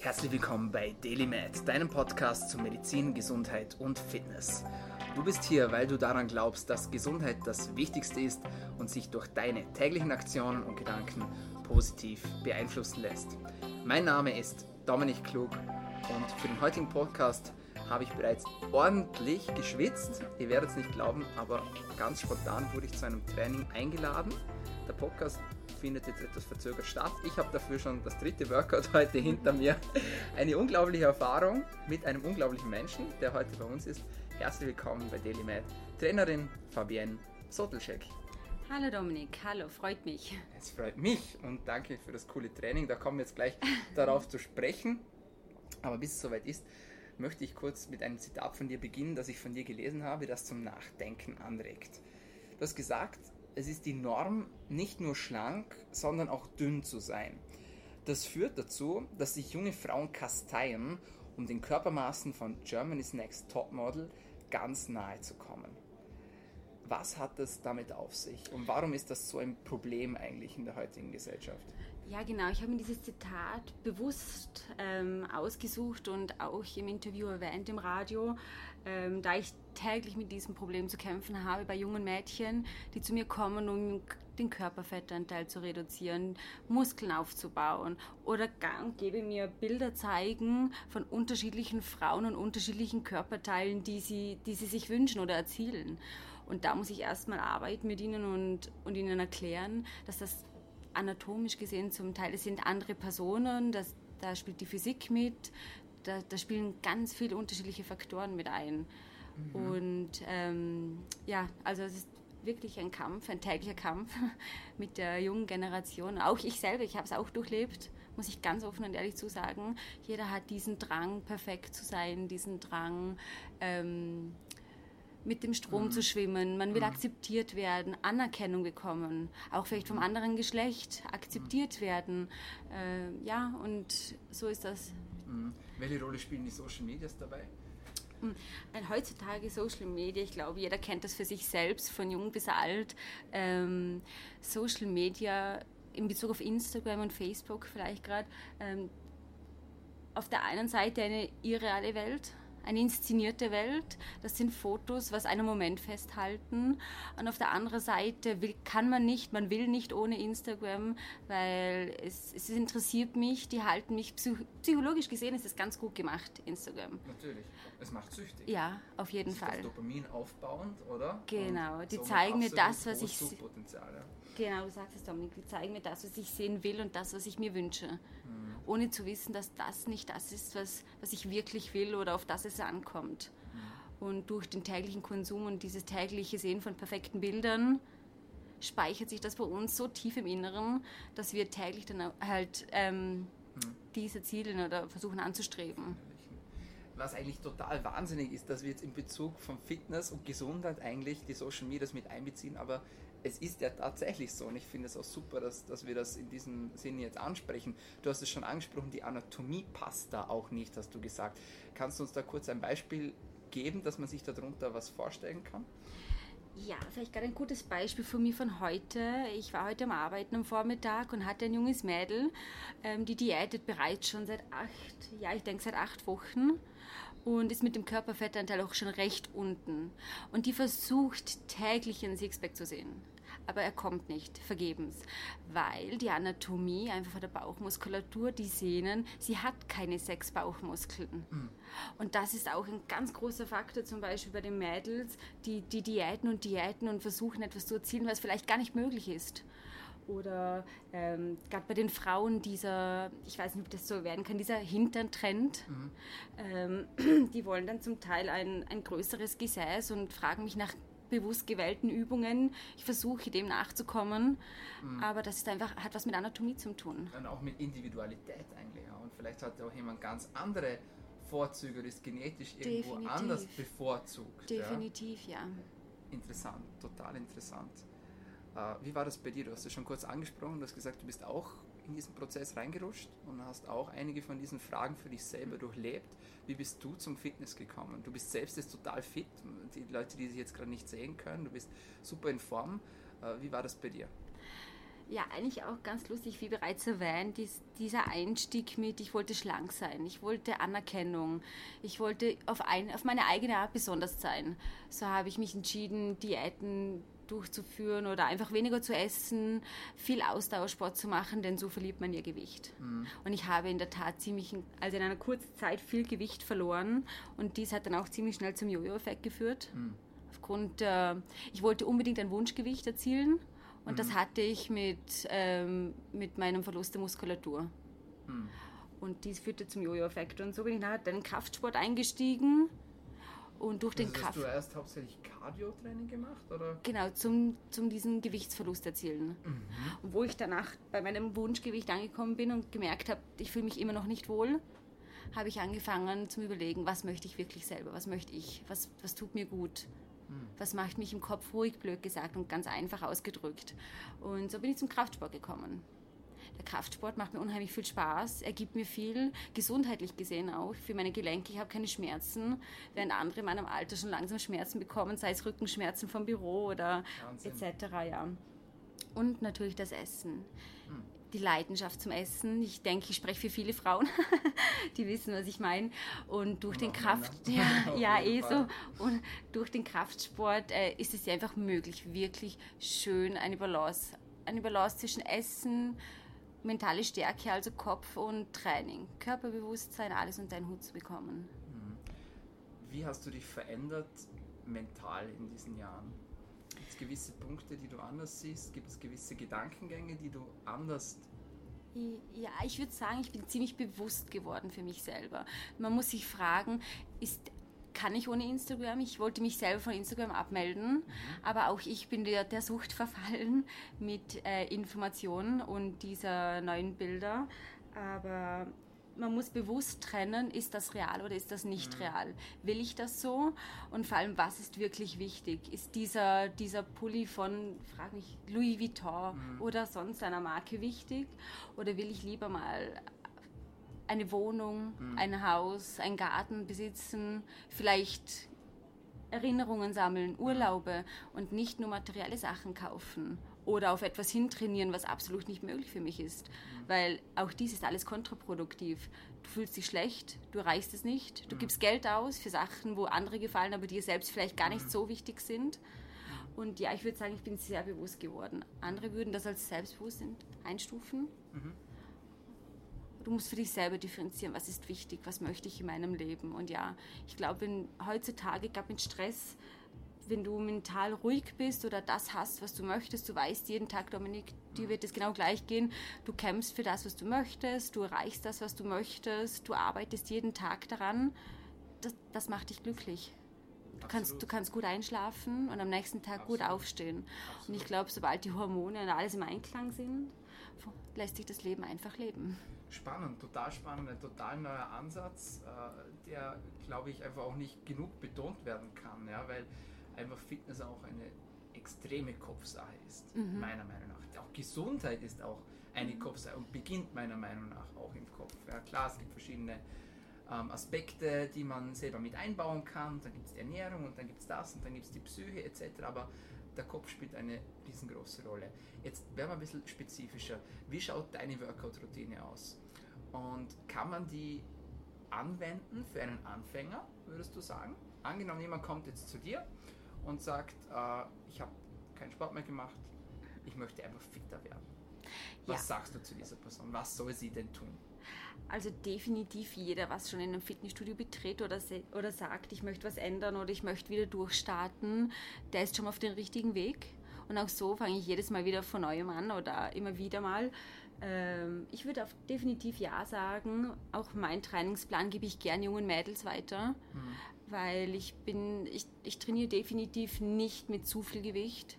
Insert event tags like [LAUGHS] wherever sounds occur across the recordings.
Herzlich willkommen bei DailyMed, deinem Podcast zu Medizin, Gesundheit und Fitness. Du bist hier, weil du daran glaubst, dass Gesundheit das Wichtigste ist und sich durch deine täglichen Aktionen und Gedanken positiv beeinflussen lässt. Mein Name ist Dominik Klug und für den heutigen Podcast habe ich bereits ordentlich geschwitzt. Ihr werdet es nicht glauben, aber ganz spontan wurde ich zu einem Training eingeladen. Der Podcast findet jetzt etwas verzögert statt. Ich habe dafür schon das dritte Workout [LAUGHS] heute hinter mir. Eine unglaubliche Erfahrung mit einem unglaublichen Menschen, der heute bei uns ist. Herzlich willkommen bei DailyMed, Trainerin Fabienne Sotelschek. Hallo Dominik, hallo, freut mich. Es freut mich und danke für das coole Training. Da kommen wir jetzt gleich darauf zu sprechen. Aber bis es soweit ist, möchte ich kurz mit einem Zitat von dir beginnen, das ich von dir gelesen habe, das zum Nachdenken anregt. Du hast gesagt, es ist die Norm, nicht nur schlank, sondern auch dünn zu sein. Das führt dazu, dass sich junge Frauen kasteien, um den Körpermaßen von Germany's Next Topmodel ganz nahe zu kommen. Was hat das damit auf sich und warum ist das so ein Problem eigentlich in der heutigen Gesellschaft? Ja, genau. Ich habe mir dieses Zitat bewusst ähm, ausgesucht und auch im Interview erwähnt im Radio, ähm, da ich täglich mit diesem Problem zu kämpfen habe bei jungen Mädchen, die zu mir kommen, um den Körperfettanteil zu reduzieren, Muskeln aufzubauen oder gang gebe mir Bilder zeigen von unterschiedlichen Frauen und unterschiedlichen Körperteilen, die sie, die sie sich wünschen oder erzielen. Und da muss ich erstmal arbeiten mit ihnen und, und ihnen erklären, dass das anatomisch gesehen zum Teil, es sind andere Personen, das, da spielt die Physik mit, da, da spielen ganz viele unterschiedliche Faktoren mit ein. Mhm. Und ähm, ja, also es ist wirklich ein Kampf, ein täglicher Kampf [LAUGHS] mit der jungen Generation. Auch ich selber, ich habe es auch durchlebt, muss ich ganz offen und ehrlich zu sagen. Jeder hat diesen Drang, perfekt zu sein, diesen Drang, ähm, mit dem Strom mhm. zu schwimmen. Man will mhm. akzeptiert werden, Anerkennung bekommen, auch vielleicht vom mhm. anderen Geschlecht akzeptiert mhm. werden. Äh, ja, und so ist das. Mhm. Welche Rolle spielen die Social Medias dabei? Heutzutage Social Media, ich glaube, jeder kennt das für sich selbst, von jung bis alt. Ähm, Social Media in Bezug auf Instagram und Facebook vielleicht gerade. Ähm, auf der einen Seite eine irreale Welt, eine inszenierte Welt. Das sind Fotos, was einen Moment festhalten. Und auf der anderen Seite will, kann man nicht, man will nicht ohne Instagram, weil es, es interessiert mich, die halten mich, psychologisch gesehen ist es ganz gut gemacht, Instagram. Natürlich, es macht süchtig. Ja, auf jeden es Fall. Dopamin aufbauend, oder? Genau, Und die zeigen mir das, was ich... Genau, du sagst es, Dominik, die zeigen mir das, was ich sehen will und das, was ich mir wünsche. Mhm ohne zu wissen, dass das nicht das ist, was, was ich wirklich will oder auf das es ankommt. Mhm. Und durch den täglichen Konsum und dieses tägliche Sehen von perfekten Bildern speichert sich das bei uns so tief im Inneren, dass wir täglich dann halt ähm, mhm. diese Ziele oder versuchen anzustreben. Was eigentlich total wahnsinnig ist, dass wir jetzt in Bezug von Fitness und Gesundheit eigentlich die Social Medias mit einbeziehen, aber es ist ja tatsächlich so und ich finde es auch super, dass, dass wir das in diesem Sinne jetzt ansprechen. Du hast es schon angesprochen, die Anatomie passt da auch nicht, hast du gesagt. Kannst du uns da kurz ein Beispiel geben, dass man sich darunter was vorstellen kann? Ja, vielleicht gerade ein gutes Beispiel von mir von heute. Ich war heute am Arbeiten am Vormittag und hatte ein junges Mädel, ähm, die diätet bereits schon seit acht, ja, ich denke seit acht Wochen und ist mit dem Körperfettanteil auch schon recht unten. Und die versucht täglich einen Sixpack zu sehen. Aber er kommt nicht, vergebens, weil die Anatomie einfach von der Bauchmuskulatur, die Sehnen, sie hat keine sechs Bauchmuskeln. Mhm. Und das ist auch ein ganz großer Faktor, zum Beispiel bei den Mädels, die, die Diäten und Diäten und versuchen etwas zu erzielen, was vielleicht gar nicht möglich ist oder ähm, gerade bei den Frauen dieser, ich weiß nicht, ob das so werden kann, dieser Hintern-Trend. Mhm. Ähm, [CLEARS THROAT] die wollen dann zum Teil ein, ein größeres Gesäß und fragen mich nach bewusst gewählten Übungen. Ich versuche dem nachzukommen, mhm. aber das ist einfach, hat was mit Anatomie zu tun. Und auch mit Individualität eigentlich. Ja. Und vielleicht hat auch jemand ganz andere Vorzüge ist genetisch irgendwo Definitiv. anders bevorzugt. Definitiv, ja. ja. Interessant, total interessant. Äh, wie war das bei dir? Du hast es schon kurz angesprochen, du hast gesagt, du bist auch in diesen Prozess reingerutscht und hast auch einige von diesen Fragen für dich selber durchlebt. Wie bist du zum Fitness gekommen? Du bist selbst jetzt total fit, die Leute, die sich jetzt gerade nicht sehen können, du bist super in Form. Äh, wie war das bei dir? Ja, eigentlich auch ganz lustig, wie bereits erwähnt, dies, dieser Einstieg mit, ich wollte schlank sein, ich wollte Anerkennung, ich wollte auf, ein, auf meine eigene Art besonders sein. So habe ich mich entschieden, Diäten durchzuführen oder einfach weniger zu essen, viel Ausdauersport zu machen, denn so verliert man ihr Gewicht. Mhm. Und ich habe in der Tat ziemlich, also in einer kurzen Zeit viel Gewicht verloren und dies hat dann auch ziemlich schnell zum Jojo-Effekt geführt. Mhm. Aufgrund, äh, ich wollte unbedingt ein Wunschgewicht erzielen und mhm. das hatte ich mit, ähm, mit meinem Verlust der Muskulatur. Mhm. Und dies führte zum Jojo-Effekt. Und so bin ich nachher dann in den Kraftsport eingestiegen und durch also den Kraft. Hast du erst hauptsächlich Cardio-Training gemacht? Oder? Genau, zum, zum diesen Gewichtsverlust erzielen. Mhm. Wo ich danach bei meinem Wunschgewicht angekommen bin und gemerkt habe, ich fühle mich immer noch nicht wohl, habe ich angefangen zu überlegen, was möchte ich wirklich selber, was möchte ich, was, was tut mir gut, mhm. was macht mich im Kopf ruhig, blöd gesagt und ganz einfach ausgedrückt. Und so bin ich zum Kraftsport gekommen. Der Kraftsport macht mir unheimlich viel Spaß, er gibt mir viel, gesundheitlich gesehen auch, für meine Gelenke. Ich habe keine Schmerzen, während andere in meinem Alter schon langsam Schmerzen bekommen, sei es Rückenschmerzen vom Büro oder Wahnsinn. etc. Ja. Und natürlich das Essen. Hm. Die Leidenschaft zum Essen. Ich denke, ich spreche für viele Frauen, [LAUGHS] die wissen, was ich meine. Und durch den Kraft, [LAUGHS] ja, ja eh so. Und durch den Kraftsport äh, ist es ja einfach möglich, wirklich schön eine Balance, eine Balance zwischen Essen, mentale Stärke, also Kopf und Training, Körperbewusstsein, alles unter einen Hut zu bekommen. Mhm. Wie hast du dich verändert mental in diesen Jahren? Gibt es gewisse Punkte, die du anders siehst? Gibt es gewisse Gedankengänge, die du anders ja, ich würde sagen, ich bin ziemlich bewusst geworden für mich selber. Man muss sich fragen, ist kann ich ohne Instagram. Ich wollte mich selber von Instagram abmelden, mhm. aber auch ich bin der, der Sucht [LAUGHS] verfallen mit äh, Informationen und dieser neuen Bilder. Aber man muss bewusst trennen, ist das real oder ist das nicht mhm. real? Will ich das so? Und vor allem, was ist wirklich wichtig? Ist dieser, dieser Pulli von, frag mich, Louis Vuitton mhm. oder sonst einer Marke wichtig? Oder will ich lieber mal eine Wohnung, mhm. ein Haus, ein Garten besitzen, vielleicht Erinnerungen sammeln, Urlaube und nicht nur materielle Sachen kaufen oder auf etwas hintrainieren, was absolut nicht möglich für mich ist. Mhm. Weil auch dies ist alles kontraproduktiv. Du fühlst dich schlecht, du erreichst es nicht, du mhm. gibst Geld aus für Sachen, wo andere gefallen, aber dir selbst vielleicht gar nicht mhm. so wichtig sind. Und ja, ich würde sagen, ich bin sehr bewusst geworden. Andere würden das als selbstbewusst einstufen. Mhm du musst für dich selber differenzieren, was ist wichtig, was möchte ich in meinem Leben. Und ja, ich glaube, wenn heutzutage, gab mit Stress, wenn du mental ruhig bist oder das hast, was du möchtest, du weißt jeden Tag, Dominik, dir wird es genau gleich gehen. Du kämpfst für das, was du möchtest, du erreichst das, was du möchtest, du arbeitest jeden Tag daran. Das, das macht dich glücklich. Du kannst, du kannst gut einschlafen und am nächsten Tag Absolut. gut aufstehen. Absolut. Und ich glaube, sobald die Hormone und alles im Einklang sind, lässt sich das Leben einfach leben. Spannend, total spannend, ein total neuer Ansatz, äh, der, glaube ich, einfach auch nicht genug betont werden kann, ja, weil einfach Fitness auch eine extreme Kopfsache ist, mhm. meiner Meinung nach. Auch Gesundheit ist auch eine mhm. Kopfsache und beginnt meiner Meinung nach auch im Kopf. Ja, klar, es gibt verschiedene ähm, Aspekte, die man selber mit einbauen kann. Dann gibt es die Ernährung und dann gibt es das und dann gibt es die Psyche etc. Aber der Kopf spielt eine riesengroße Rolle. Jetzt werden wir ein bisschen spezifischer. Wie schaut deine Workout-Routine aus? Und kann man die anwenden für einen Anfänger, würdest du sagen? Angenommen, jemand kommt jetzt zu dir und sagt, äh, ich habe keinen Sport mehr gemacht, ich möchte einfach fitter werden. Was ja. sagst du zu dieser Person? Was soll sie denn tun? Also definitiv jeder, was schon in einem Fitnessstudio betritt oder, oder sagt, ich möchte was ändern oder ich möchte wieder durchstarten, der ist schon auf dem richtigen Weg. Und auch so fange ich jedes Mal wieder von neuem an oder immer wieder mal. Ähm, ich würde auf definitiv Ja sagen. Auch meinen Trainingsplan gebe ich gern jungen Mädels weiter, mhm. weil ich bin, ich, ich trainiere definitiv nicht mit zu viel Gewicht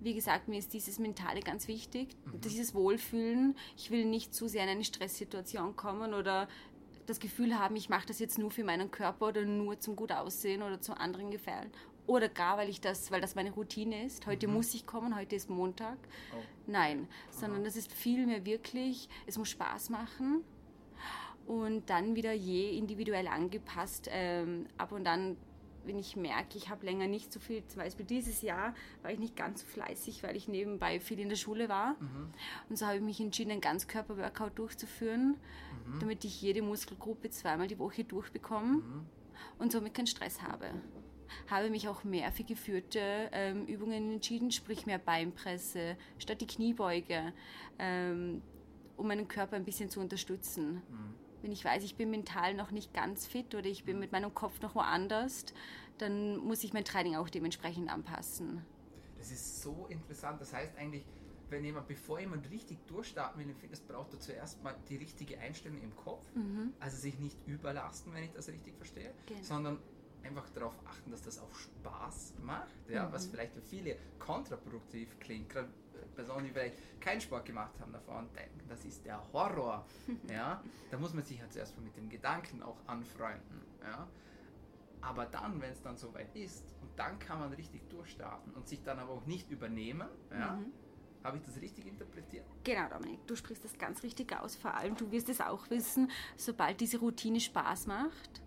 wie gesagt, mir ist dieses Mentale ganz wichtig, mhm. dieses Wohlfühlen. Ich will nicht zu sehr in eine Stresssituation kommen oder das Gefühl haben, ich mache das jetzt nur für meinen Körper oder nur zum gut aussehen oder zum anderen gefallen. Oder gar, weil ich das, weil das meine Routine ist. Heute mhm. muss ich kommen, heute ist Montag. Oh. Nein, sondern das ist vielmehr wirklich, es muss Spaß machen und dann wieder je individuell angepasst. Ähm, ab und dann wenn ich merke, ich habe länger nicht so viel, zum Beispiel dieses Jahr war ich nicht ganz so fleißig, weil ich nebenbei viel in der Schule war. Mhm. Und so habe ich mich entschieden, einen Ganzkörper-Workout durchzuführen, mhm. damit ich jede Muskelgruppe zweimal die Woche durchbekomme mhm. und somit keinen Stress habe. Habe mich auch mehr für geführte ähm, Übungen entschieden, sprich mehr Beinpresse statt die Kniebeuge, ähm, um meinen Körper ein bisschen zu unterstützen. Wenn ich weiß, ich bin mental noch nicht ganz fit oder ich bin mit meinem Kopf noch woanders, dann muss ich mein Training auch dementsprechend anpassen. Das ist so interessant. Das heißt eigentlich, wenn jemand, bevor jemand richtig durchstarten will im Fitness, braucht er zuerst mal die richtige Einstellung im Kopf. Mhm. Also sich nicht überlasten, wenn ich das richtig verstehe, genau. sondern einfach darauf achten, dass das auch Spaß macht, ja, mhm. was vielleicht für viele kontraproduktiv klingt. Gerade Personen, die vielleicht keinen Sport gemacht haben davor und denken, das ist der Horror. [LAUGHS] ja, da muss man sich ja zuerst mal mit dem Gedanken auch anfreunden. Ja. Aber dann, wenn es dann soweit ist, und dann kann man richtig durchstarten und sich dann aber auch nicht übernehmen, ja, mhm. Habe ich das richtig interpretiert? Genau, Dominik, du sprichst das ganz richtig aus. Vor allem, du wirst es auch wissen, sobald diese Routine Spaß macht,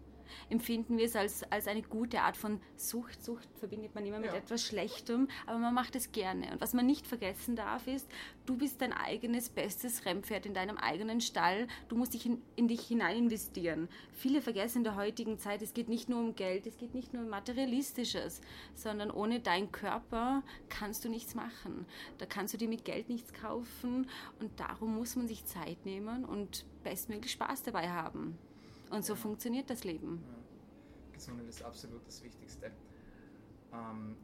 empfinden wir es als, als eine gute Art von Sucht. Sucht verbindet man immer mit ja. etwas Schlechtem, aber man macht es gerne. Und was man nicht vergessen darf, ist, du bist dein eigenes bestes Rennpferd in deinem eigenen Stall. Du musst dich in, in dich hinein investieren. Viele vergessen in der heutigen Zeit, es geht nicht nur um Geld, es geht nicht nur um Materialistisches, sondern ohne deinen Körper kannst du nichts machen. Da kannst du dir mit Geld nichts kaufen und darum muss man sich Zeit nehmen und bestmöglich Spaß dabei haben. Und so funktioniert das Leben. Ja. Gesundheit ist absolut das Wichtigste. Ähm,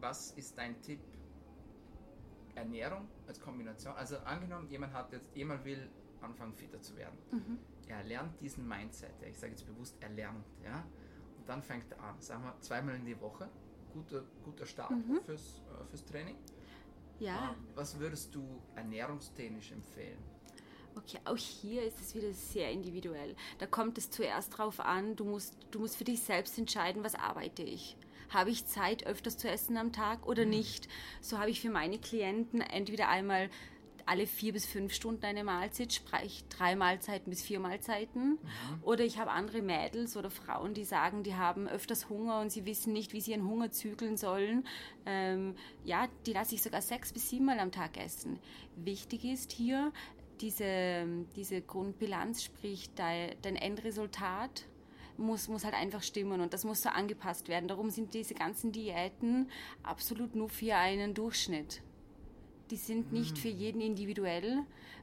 was ist dein Tipp? Ernährung als Kombination. Also angenommen, jemand hat jetzt, jemand will anfangen fitter zu werden. Mhm. Er lernt diesen Mindset, ich sage jetzt bewusst, er lernt, ja. Und dann fängt er an, sagen wir zweimal in die Woche, guter, guter Start mhm. fürs, äh, fürs Training. Ja. Ähm, was würdest du ernährungstechnisch empfehlen? Okay, auch hier ist es wieder sehr individuell. Da kommt es zuerst darauf an, du musst, du musst für dich selbst entscheiden, was arbeite ich. Habe ich Zeit, öfters zu essen am Tag oder mhm. nicht? So habe ich für meine Klienten entweder einmal alle vier bis fünf Stunden eine Mahlzeit, sprich drei Mahlzeiten bis vier Mahlzeiten. Mhm. Oder ich habe andere Mädels oder Frauen, die sagen, die haben öfters Hunger und sie wissen nicht, wie sie ihren Hunger zügeln sollen. Ähm, ja, die lasse ich sogar sechs bis sieben Mal am Tag essen. Wichtig ist hier, diese, diese Grundbilanz, sprich dein, dein Endresultat, muss, muss halt einfach stimmen und das muss so angepasst werden. Darum sind diese ganzen Diäten absolut nur für einen Durchschnitt. Die sind nicht für mm. jeden individuell,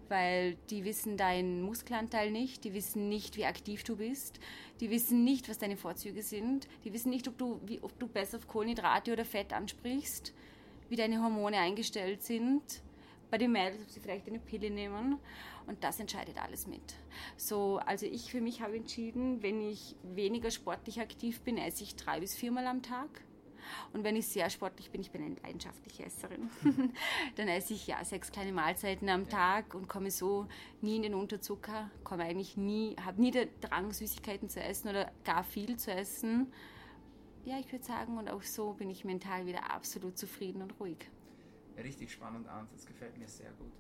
weil die wissen deinen Muskelanteil nicht, die wissen nicht, wie aktiv du bist, die wissen nicht, was deine Vorzüge sind, die wissen nicht, ob du, wie, ob du besser auf Kohlenhydrate oder Fett ansprichst, wie deine Hormone eingestellt sind bei den Mädels, ob sie vielleicht eine Pille nehmen. Und das entscheidet alles mit. So, also ich für mich habe entschieden, wenn ich weniger sportlich aktiv bin, esse ich drei bis viermal am Tag. Und wenn ich sehr sportlich bin, ich bin eine leidenschaftliche Esserin, [LAUGHS] dann esse ich ja sechs kleine Mahlzeiten am Tag und komme so nie in den Unterzucker, komme eigentlich nie, habe nie den Drang, Süßigkeiten zu essen oder gar viel zu essen. Ja, ich würde sagen, und auch so bin ich mental wieder absolut zufrieden und ruhig richtig spannender Ansatz, gefällt mir sehr gut.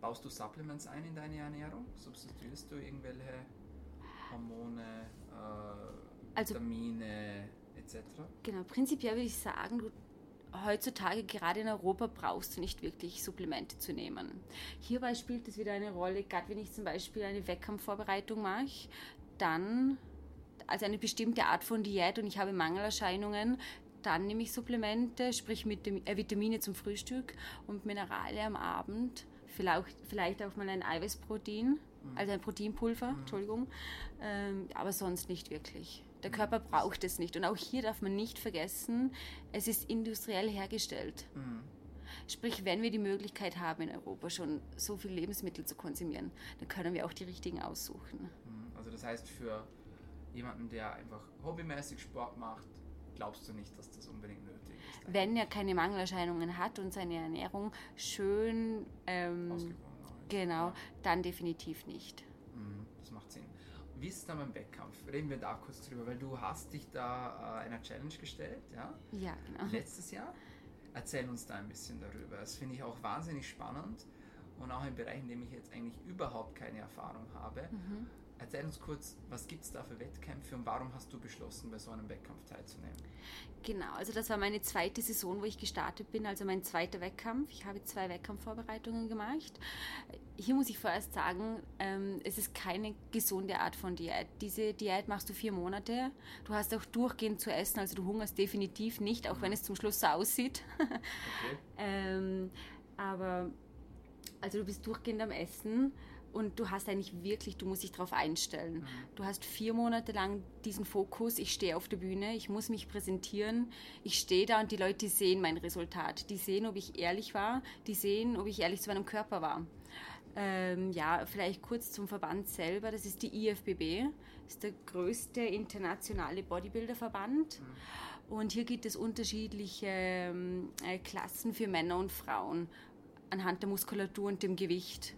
Baust du Supplements ein in deine Ernährung? Substituierst du irgendwelche Hormone, äh, also, Vitamine etc.? Genau, prinzipiell würde ich sagen, du heutzutage gerade in Europa brauchst du nicht wirklich Supplemente zu nehmen. Hierbei spielt es wieder eine Rolle, gerade wenn ich zum Beispiel eine Wettkampfvorbereitung mache, dann also eine bestimmte Art von Diät und ich habe Mangelerscheinungen, dann nehme ich Supplemente, sprich mit dem, äh, Vitamine zum Frühstück und Minerale am Abend. Vielleicht, vielleicht auch mal ein Eiweißprotein, mhm. also ein Proteinpulver, mhm. Entschuldigung, ähm, aber sonst nicht wirklich. Der Körper braucht es nicht. Und auch hier darf man nicht vergessen, es ist industriell hergestellt. Mhm. Sprich, wenn wir die Möglichkeit haben, in Europa schon so viele Lebensmittel zu konsumieren, dann können wir auch die richtigen aussuchen. Mhm. Also das heißt, für jemanden, der einfach hobbymäßig Sport macht, glaubst du nicht, dass das unbedingt nötig ist? Wenn er keine Mangelerscheinungen hat und seine Ernährung schön ähm, genau, ja. dann definitiv nicht. Mhm, das macht Sinn. Wie ist es dann beim Wettkampf? Reden wir da kurz drüber, weil du hast dich da äh, einer Challenge gestellt, ja? Ja, genau. Letztes Jahr. Erzähl uns da ein bisschen darüber. Das finde ich auch wahnsinnig spannend und auch ein Bereich, in dem ich jetzt eigentlich überhaupt keine Erfahrung habe. Mhm. Erzähl uns kurz, was gibt es da für Wettkämpfe und warum hast du beschlossen, bei so einem Wettkampf teilzunehmen? Genau, also das war meine zweite Saison, wo ich gestartet bin, also mein zweiter Wettkampf. Ich habe zwei Wettkampfvorbereitungen gemacht. Hier muss ich vorerst sagen, ähm, es ist keine gesunde Art von Diät. Diese Diät machst du vier Monate. Du hast auch durchgehend zu essen, also du hungerst definitiv nicht, auch wenn es zum Schluss so aussieht. [LAUGHS] Okay. ähm, aber also du bist durchgehend am Essen und du hast eigentlich wirklich, du musst dich darauf einstellen. Mhm. Du hast vier Monate lang diesen Fokus, ich stehe auf der Bühne, ich muss mich präsentieren, ich stehe da und die Leute sehen mein Resultat. Die sehen, ob ich ehrlich war, die sehen, ob ich ehrlich zu meinem Körper war. Ähm, ja, vielleicht kurz zum Verband selber. Das ist die IFBB, das ist der größte internationale Bodybuilder-Verband. Mhm. Und hier gibt es unterschiedliche ähm, äh, Klassen für Männer und Frauen anhand der Muskulatur und dem Gewicht.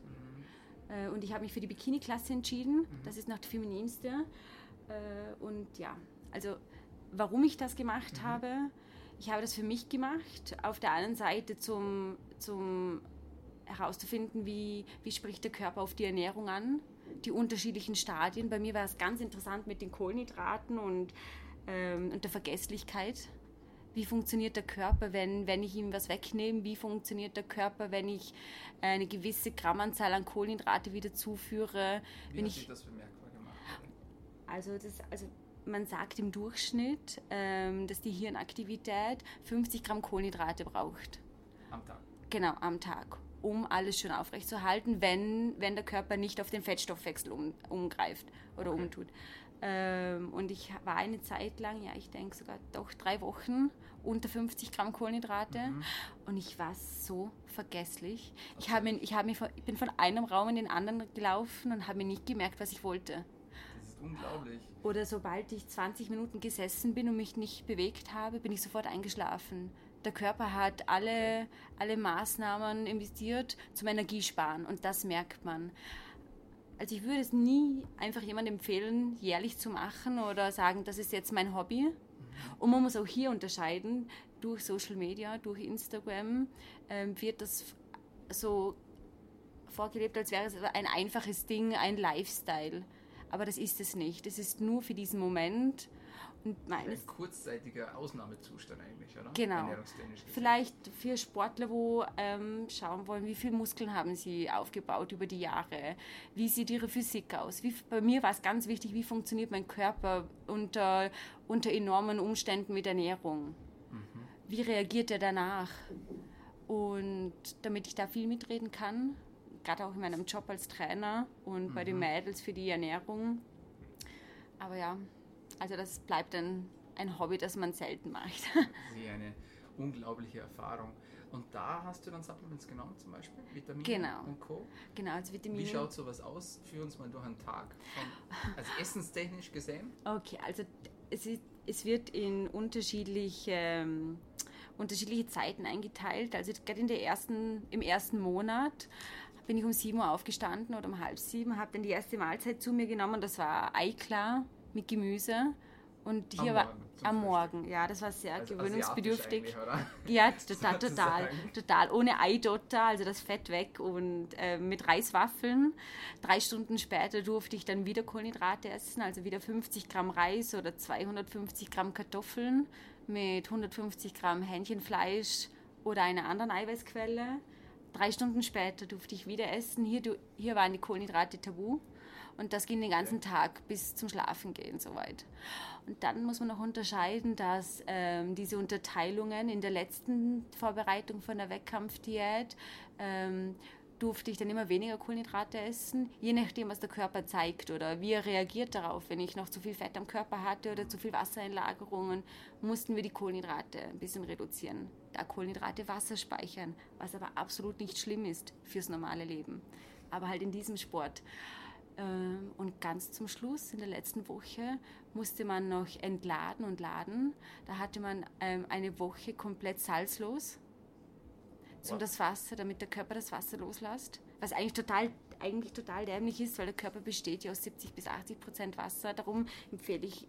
Äh, und ich habe mich für die Bikini-Klasse entschieden. Mhm. Das ist noch die femininste. Äh, und ja, also warum ich das gemacht mhm. habe, ich habe das für mich gemacht. Auf der einen Seite zum, zum herauszufinden, wie, wie spricht der Körper auf die Ernährung an, die unterschiedlichen Stadien. Bei mir war es ganz interessant mit den Kohlenhydraten und, ähm, und der Vergesslichkeit wie funktioniert der Körper, wenn, wenn ich ihm was wegnehme, wie funktioniert der Körper, wenn ich eine gewisse Grammanzahl an Kohlenhydrate wieder zuführe. Wie wenn ich, das bemerkbar gemacht? Also, das, also man sagt im Durchschnitt, ähm, dass die Hirnaktivität 50 Gramm Kohlenhydrate braucht. Am Tag? Genau, am Tag, um alles schön aufrechtzuerhalten, wenn, wenn der Körper nicht auf den Fettstoffwechsel um, umgreift oder okay. umtut. Ähm, und ich war eine Zeit lang, ja, ich denke sogar doch drei Wochen unter 50 Gramm Kohlenhydrate mhm. und ich war so vergesslich. Okay. Ich, hab mir, ich, hab mir, ich bin von einem Raum in den anderen gelaufen und habe mir nicht gemerkt, was ich wollte. Das ist unglaublich. Oder sobald ich 20 Minuten gesessen bin und mich nicht bewegt habe, bin ich sofort eingeschlafen. Der Körper hat alle, alle Maßnahmen investiert zum Energiesparen und das merkt man. Also ich würde es nie einfach jemandem empfehlen, jährlich zu machen oder sagen, das ist jetzt mein Hobby. Und man muss auch hier unterscheiden, durch Social Media, durch Instagram ähm, wird das so vorgelebt, als wäre es ein einfaches Ding, ein Lifestyle. Aber das ist es nicht. Es ist nur für diesen Moment und meines ein kurzzeitiger Ausnahmezustand eigentlich, oder? Genau. Vielleicht für Sportler, wo ähm, schauen wollen, wie viele Muskeln haben sie aufgebaut über die Jahre, wie sieht ihre Physik aus. Wie, bei mir war es ganz wichtig, wie funktioniert mein Körper unter, unter enormen Umständen mit Ernährung. Mhm. Wie reagiert er danach? Und damit ich da viel mitreden kann, gerade auch in meinem Job als Trainer und mhm. bei den mhm. Mädels für die Ernährung. Aber ja, also das bleibt ein, ein Hobby, das man selten macht. [LAUGHS] Sehr eine unglaubliche Erfahrung. Und da hast du dann Supplements genommen, zum Beispiel Vitamine genau. und Co. Genau, also Vitamine. Wie schaut sowas aus? Führ uns mal durch einen Tag, von, also essenstechnisch gesehen. Okay, also es, ist, es wird in unterschiedliche, ähm, unterschiedliche Zeiten eingeteilt. Also gerade in der ersten, im ersten Monat bin ich um 7 Uhr aufgestanden oder um halb sieben, habe dann die erste Mahlzeit zu mir genommen. Das war Eiklar mit Gemüse. Und hier am war Morgen, am Morgen, ja, das war sehr also gewöhnungsbedürftig. [LAUGHS] Ja, total, [LAUGHS] total, total. Ohne Eidotter, also das Fett weg und äh, mit Reiswaffeln. Drei Stunden später durfte ich dann wieder Kohlenhydrate essen, also wieder 50 Gramm Reis oder 250 Gramm Kartoffeln mit 150 Gramm Hähnchenfleisch oder einer anderen Eiweißquelle. Drei Stunden später durfte ich wieder essen. Hier, hier waren die Kohlenhydrate tabu. Und das ging den ganzen Tag bis zum Schlafengehen soweit. Und dann muss man noch unterscheiden, dass ähm, diese Unterteilungen in der letzten Vorbereitung von der Wettkampfdiät ähm, durfte ich dann immer weniger Kohlenhydrate essen, je nachdem, was der Körper zeigt oder wie er reagiert darauf. Wenn ich noch zu viel Fett am Körper hatte oder zu viel Wassereinlagerungen, mussten wir die Kohlenhydrate ein bisschen reduzieren, da Kohlenhydrate Wasser speichern, was aber absolut nicht schlimm ist fürs normale Leben. Aber halt in diesem Sport. Ähm, und ganz zum Schluss, in der letzten Woche, musste man noch entladen und laden. Da hatte man ähm, eine Woche komplett salzlos zum das Wasser, damit der Körper das Wasser loslässt. Was eigentlich total, eigentlich total dämlich ist, weil der Körper besteht ja aus 70 bis 80 Prozent Wasser. Darum empfehle ich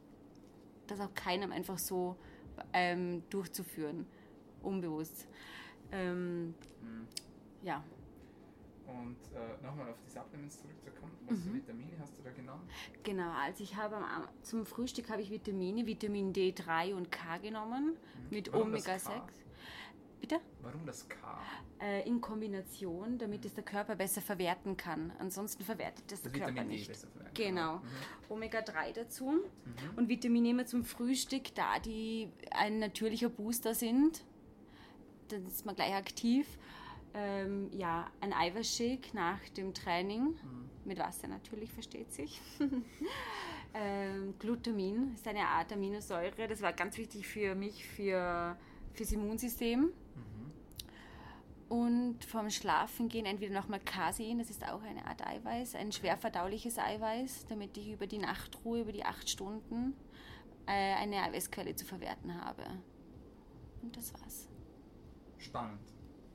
das auch keinem einfach so ähm, durchzuführen, unbewusst. Ähm, mhm. Ja. Und äh, nochmal auf die Supplements zurückzukommen. Was für Vitamine hast du da genommen? Genau, also ich habe zum Frühstück habe ich Vitamine, Vitamin D3 und K genommen mit Warum das Omega-6. K? Bitte? Warum das K? Äh, in Kombination, damit es der Körper besser verwerten kann. Ansonsten verwertet es der Körper Vitamin D nicht. besser verwerten. Genau. Mhm. Omega-3 dazu und Vitamine immer zum Frühstück, da die ein natürlicher Booster sind. Dann ist man gleich aktiv. Ähm, ja, ein Eiweißshake nach dem Training, mit Wasser natürlich, versteht sich. [LAUGHS] ähm, Glutamin ist eine Art Aminosäure, das war ganz wichtig für mich, für fürs Immunsystem. Und vorm Schlafengehen entweder nochmal Casein, das ist auch eine Art Eiweiß, ein schwer verdauliches Eiweiß, damit ich über die Nachtruhe, über die acht Stunden äh, eine Eiweißquelle zu verwerten habe. Und das war's. Spannend.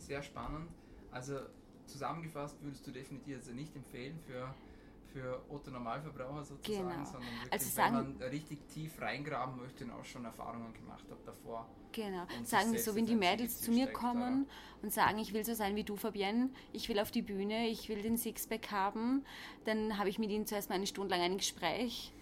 Sehr spannend. Also zusammengefasst würdest du definitiv also nicht empfehlen für, für Otto Normalverbraucher sozusagen, Genau. sondern wirklich, Also wenn sagen- man richtig tief reingraben möchte und auch schon Erfahrungen gemacht hat davor. Genau. Sagen wir so, wenn die Mädels zu mir kommen und sagen, ich will so sein wie du, Fabienne, ich will auf die Bühne, ich will den Sixpack haben, dann habe ich mit ihnen zuerst mal eine Stunde lang ein Gespräch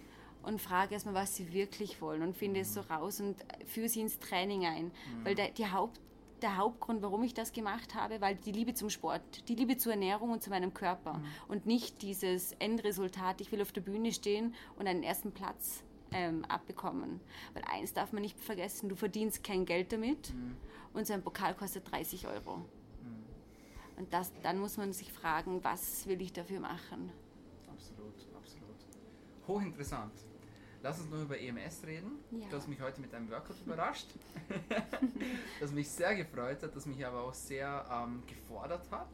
und frage erstmal, was sie wirklich wollen und finde es so raus und führe sie ins Training ein. Weil der, die Haupt, der Hauptgrund, warum ich das gemacht habe, weil die Liebe zum Sport, die Liebe zur Ernährung und zu meinem Körper und nicht dieses Endresultat, ich will auf der Bühne stehen und einen ersten Platz ähm, abbekommen. Weil eins darf man nicht vergessen, du verdienst kein Geld damit und so ein Pokal kostet 30 Euro. Und das, dann muss man sich fragen, was will ich dafür machen? Absolut, absolut. Hochinteressant. Lass uns noch über EMS reden. Ja. Du hast mich heute mit einem Workout überrascht, [LAUGHS] das mich sehr gefreut hat, das mich aber auch sehr ähm, gefordert hat.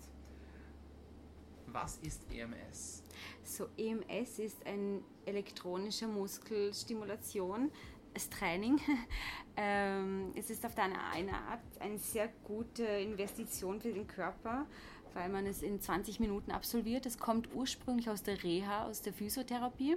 Was ist EMS? So, EMS ist ein elektronischer Muskelstimulation, das Training. [LAUGHS] ähm, es ist auf der eine Art eine sehr gute Investition für den Körper, weil man es in 20 Minuten absolviert. Es kommt ursprünglich aus der Reha, aus der Physiotherapie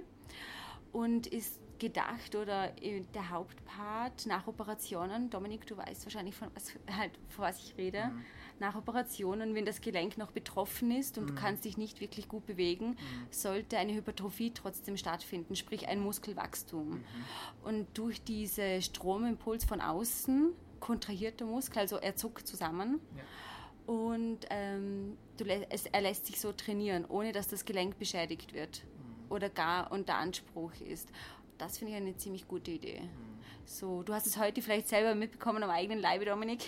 und ist gedacht oder äh, der Hauptpart nach Operationen. Dominik, du weißt wahrscheinlich, von was, [LAUGHS] halt, von was ich rede. Nach Operationen, wenn das Gelenk noch betroffen ist und du kannst dich nicht wirklich gut bewegen, sollte eine Hypertrophie trotzdem stattfinden, sprich ein Muskelwachstum. Und durch diese Stromimpuls von außen kontrahiert der Muskel, also er zuckt zusammen. Ja. Und ähm, lä- es, er lässt sich so trainieren, ohne dass das Gelenk beschädigt wird oder gar unter Anspruch ist. Das finde ich eine ziemlich gute Idee. So, du hast es heute vielleicht selber mitbekommen am eigenen Leibe, Dominik.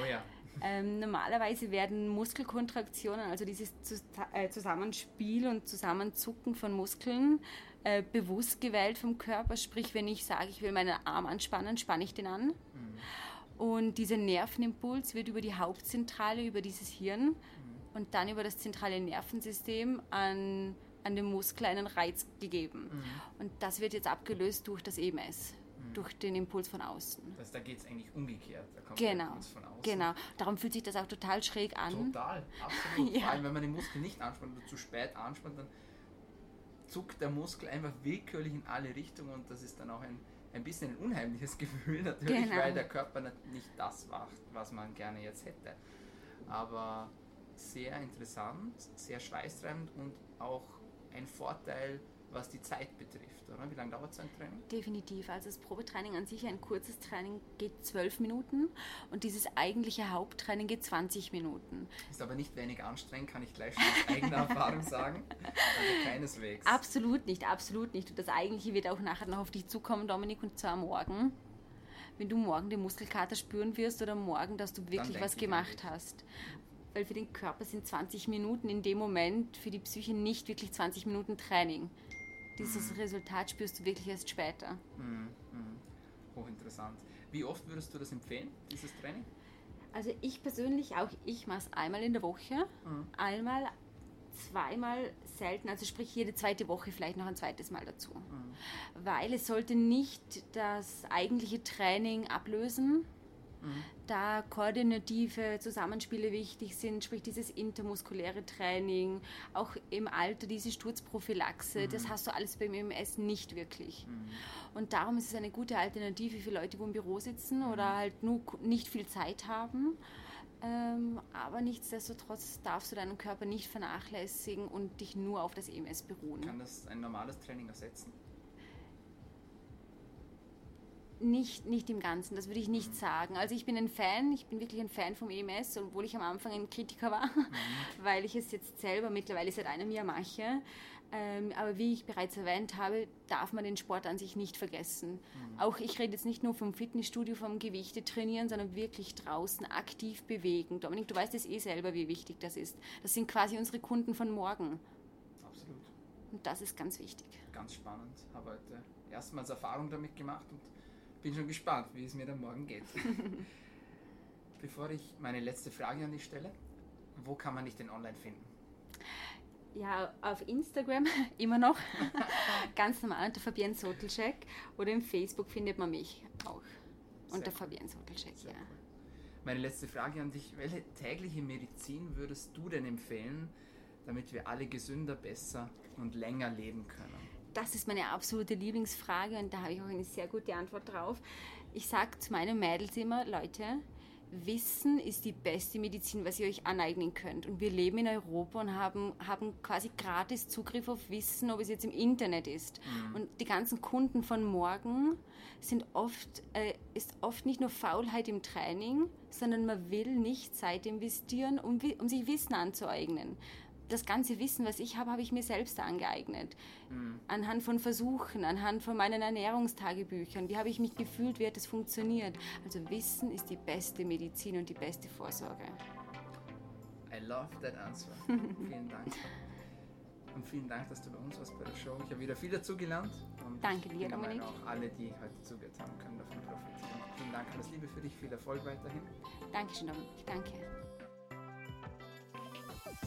Oh ja. [LAUGHS] Ähm, normalerweise werden Muskelkontraktionen, also dieses Zus- äh, Zusammenspiel und Zusammenzucken von Muskeln, äh, bewusst gewählt vom Körper. Sprich, wenn ich sage, ich will meinen Arm anspannen, spanne ich den an. Und dieser Nervenimpuls wird über die Hauptzentrale, über dieses Hirn und dann über das zentrale Nervensystem an, an den Muskel einen Reiz gegeben. Und das wird jetzt abgelöst durch das EMS, durch den Impuls von außen. Das, da geht es eigentlich umgekehrt. Da kommt der Genau, Impuls von außen. genau. Darum fühlt sich das auch total schräg an. Total, absolut. [LAUGHS] Ja. Vor allem, wenn man den Muskel nicht anspannt oder zu spät anspannt, dann zuckt der Muskel einfach willkürlich in alle Richtungen und das ist dann auch ein, ein bisschen ein unheimliches [LAUGHS] Gefühl natürlich, Genau. weil der Körper nicht das macht, was man gerne jetzt hätte. Aber sehr interessant, sehr schweißtreibend und auch ein Vorteil, was die Zeit betrifft, oder? Wie lange dauert so ein Training? Definitiv. Also das Probetraining an sich, ein kurzes Training geht zwölf Minuten und dieses eigentliche Haupttraining geht 20 Minuten. Ist aber nicht wenig anstrengend, kann ich gleich schon aus eigener Erfahrung sagen. Also keineswegs. Absolut nicht, absolut nicht. Und das eigentliche wird auch nachher noch auf dich zukommen, Dominik, und zwar morgen. Wenn du morgen den Muskelkater spüren wirst oder morgen, dass du wirklich was gemacht hast. Weil für den Körper sind 20 Minuten in dem Moment, für die Psyche nicht wirklich 20 Minuten Training. Dieses Resultat spürst du wirklich erst später. Mhm, mhm. Hochinteressant. Wie oft würdest du das empfehlen, dieses Training? Also ich persönlich, auch ich mache es einmal in der Woche. Einmal, zweimal selten, also sprich jede zweite Woche vielleicht noch ein zweites Mal dazu. Weil es sollte nicht das eigentliche Training ablösen, da koordinative Zusammenspiele wichtig sind, sprich dieses intermuskuläre Training, auch im Alter diese Sturzprophylaxe, das hast du alles beim EMS nicht wirklich. Und darum ist es eine gute Alternative für Leute, die im Büro sitzen oder halt nur nicht viel Zeit haben. Ähm, aber nichtsdestotrotz darfst du deinen Körper nicht vernachlässigen und dich nur auf das EMS beruhen. Kann das ein normales Training ersetzen? Nicht, nicht im Ganzen, das würde ich nicht sagen. Also ich bin ein Fan, ich bin wirklich ein Fan vom EMS, obwohl ich am Anfang ein Kritiker war, [LAUGHS] weil ich es jetzt selber mittlerweile seit einem Jahr mache. Ähm, aber wie ich bereits erwähnt habe, darf man den Sport an sich nicht vergessen. Mhm. Auch ich rede jetzt nicht nur vom Fitnessstudio, vom Gewichte trainieren, sondern wirklich draußen aktiv bewegen. Dominik, du weißt es eh selber, wie wichtig das ist. Das sind quasi unsere Kunden von morgen. Absolut. Und das ist ganz wichtig. Ganz spannend. Habe heute erstmals Erfahrung damit gemacht und bin schon gespannt, wie es mir dann morgen geht. [LAUGHS] Bevor ich meine letzte Frage an dich stelle, wo kann man dich denn online finden? Ja, auf Instagram [LAUGHS] immer noch. [LAUGHS] Ganz normal unter Fabienne Sotelschek. Oder im Facebook findet man mich auch unter Sehr Fabienne Sotelschek, ja. Cool. Meine letzte Frage an dich: Welche tägliche Medizin würdest du denn empfehlen, damit wir alle gesünder, besser und länger leben können? Das ist meine absolute Lieblingsfrage und da habe ich auch eine sehr gute Antwort drauf. Ich sage zu meinen Mädels immer: Leute, Wissen ist die beste Medizin, was ihr euch aneignen könnt. Und wir leben in Europa und haben, haben quasi gratis Zugriff auf Wissen, ob es jetzt im Internet ist. Mhm. Und die ganzen Kunden von morgen sind oft, äh, ist oft nicht nur Faulheit im Training, sondern man will nicht Zeit investieren, um, um sich Wissen anzueignen das ganze Wissen, was ich habe, habe ich mir selbst angeeignet. Mhm. Anhand von Versuchen, anhand von meinen Ernährungstagebüchern. Wie habe ich mich gefühlt, wie hat es funktioniert? Also Wissen ist die beste Medizin und die beste Vorsorge. I love that answer. [LAUGHS] vielen Dank. Und vielen Dank, dass du bei uns warst bei der Show. Ich habe wieder viel dazugelernt. Und Danke dir, Dominik. auch alle, die heute zugehört haben, können davon profitieren. Vielen Dank, alles Liebe für dich, viel Erfolg weiterhin. Dankeschön, Dominik. Danke.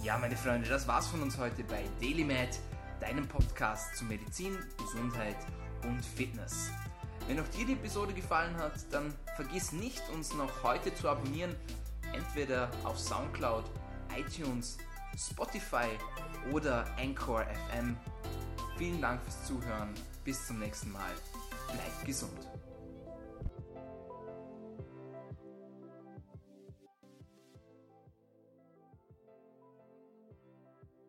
Ja, meine Freunde, das war's von uns heute bei DailyMed, deinem Podcast zu Medizin, Gesundheit und Fitness. Wenn auch dir die Episode gefallen hat, dann vergiss nicht, uns noch heute zu abonnieren, entweder auf Soundcloud, iTunes, Spotify oder Anchor FM. Vielen Dank fürs Zuhören. Bis zum nächsten Mal. Bleibt gesund.